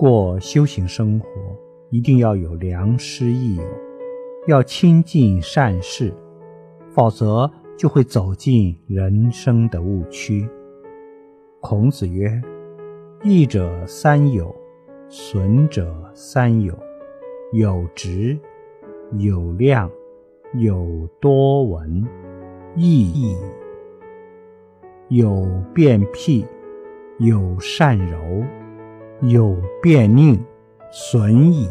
过修行生活，一定要有良师益友，要亲近善事，否则就会走进人生的误区。孔子曰：“益者三友，损者三友。有直，有量，有多闻，益矣。有变辟，有善柔，有变宁，损矣。”